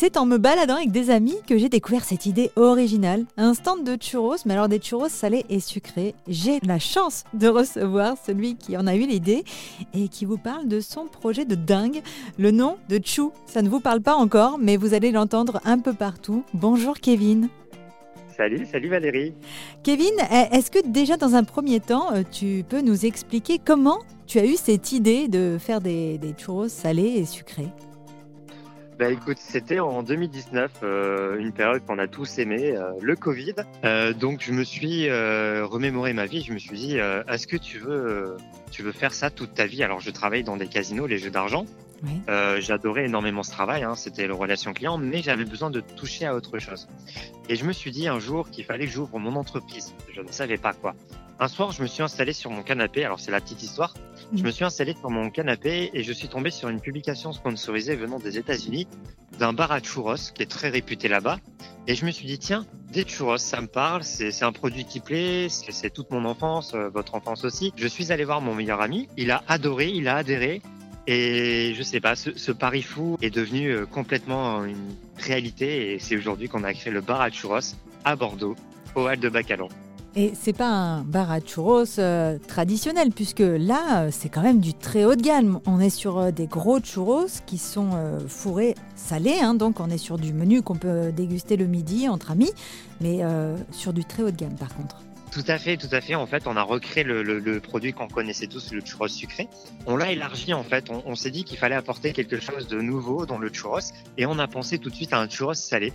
C'est en me baladant avec des amis que j'ai découvert cette idée originale. Un stand de churros, mais alors des churros salés et sucrés. J'ai la chance de recevoir celui qui en a eu l'idée et qui vous parle de son projet de dingue. Le nom de Chou, ça ne vous parle pas encore, mais vous allez l'entendre un peu partout. Bonjour Kevin. Salut, salut Valérie. Kevin, est-ce que déjà dans un premier temps, euh, tu peux nous expliquer comment tu as eu cette idée de faire des, churros salés et sucrés? Bah écoute, c'était en 2019, euh, une période qu'on a tous aimé, euh, le Covid. donc je me suis remémoré ma vie. Je me suis dit, est-ce que tu veux, tu veux faire ça toute ta vie? Alors je travaille dans des casinos, les jeux d'argent. Euh, j'adorais énormément ce travail, hein, c'était le relation client, mais j'avais besoin de toucher à autre chose. Et je me suis dit un jour qu'il fallait que j'ouvre mon entreprise. Je ne savais pas quoi. Un soir, je me suis installé sur mon canapé. Alors c'est la petite histoire. Je me suis installé sur mon canapé et je suis tombé sur une publication sponsorisée venant des États-Unis d'un bar à churros qui est très réputé là-bas. Et je me suis dit tiens, des churros, ça me parle. C'est un produit qui plaît. C'est toute mon enfance, euh, votre enfance aussi. Je suis allé voir mon meilleur ami. Il a adoré, il a adhéré. Et je sais pas, ce, pari fou est devenu euh, complètement une réalité et c'est aujourd'hui qu'on a créé le bar à churros à Bordeaux, au Hall de Bacalon. Et c'est pas un bar à churros euh, traditionnel puisque là euh, c'est quand même du très haut de gamme. On est sur des gros churros qui sont fourrés salés, hein, donc on est sur du menu qu'on peut déguster le midi entre amis, mais sur du très haut de gamme par contre. Tout à fait, tout à fait. En fait, on a recréé le, produit qu'on connaissait tous, le churros sucré. On l'a élargi en fait. On, s'est dit qu'il fallait apporter quelque chose de nouveau dans le churros et on a pensé tout de suite à un churros salé.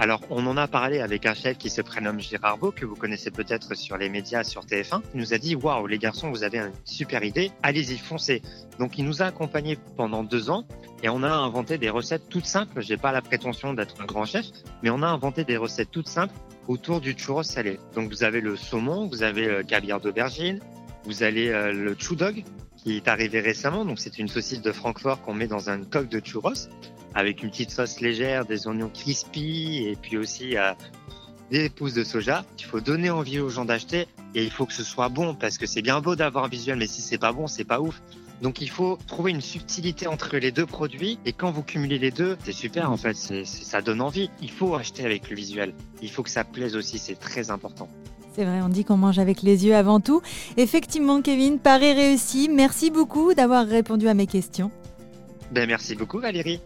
Alors, on en a parlé avec un chef qui se prénomme Gérard Beau, que vous connaissez peut-être sur les médias, sur TF1. Il nous a dit, waouh, les garçons, vous avez une super idée, allez-y, foncez. Donc, il nous a accompagnés pendant deux ans et on a inventé des recettes toutes simples. J'ai pas la prétention d'être un grand chef, mais on a inventé des recettes toutes simples autour du churros salé. Donc, vous avez le saumon, vous avez le caviar d'aubergine, vous avez euh, le dog qui est arrivé récemment. Donc, c'est une saucisse de Francfort qu'on met dans un coque de churros avec une petite sauce légère, des oignons crispy et puis aussi euh, des pousses de soja. Il faut donner envie aux gens d'acheter et il faut que ce soit bon parce que c'est bien beau d'avoir un visuel, mais si c'est pas bon, c'est pas ouf. Donc il faut trouver une subtilité entre les deux produits et quand vous cumulez les deux, c'est super en fait, ça donne envie. Il faut acheter avec le visuel. Il faut que ça plaise aussi, c'est très important. C'est vrai, on dit qu'on mange avec les yeux avant tout. Effectivement, Kevin, pari réussi. Merci beaucoup d'avoir répondu à mes questions. Ben, merci beaucoup, Valérie.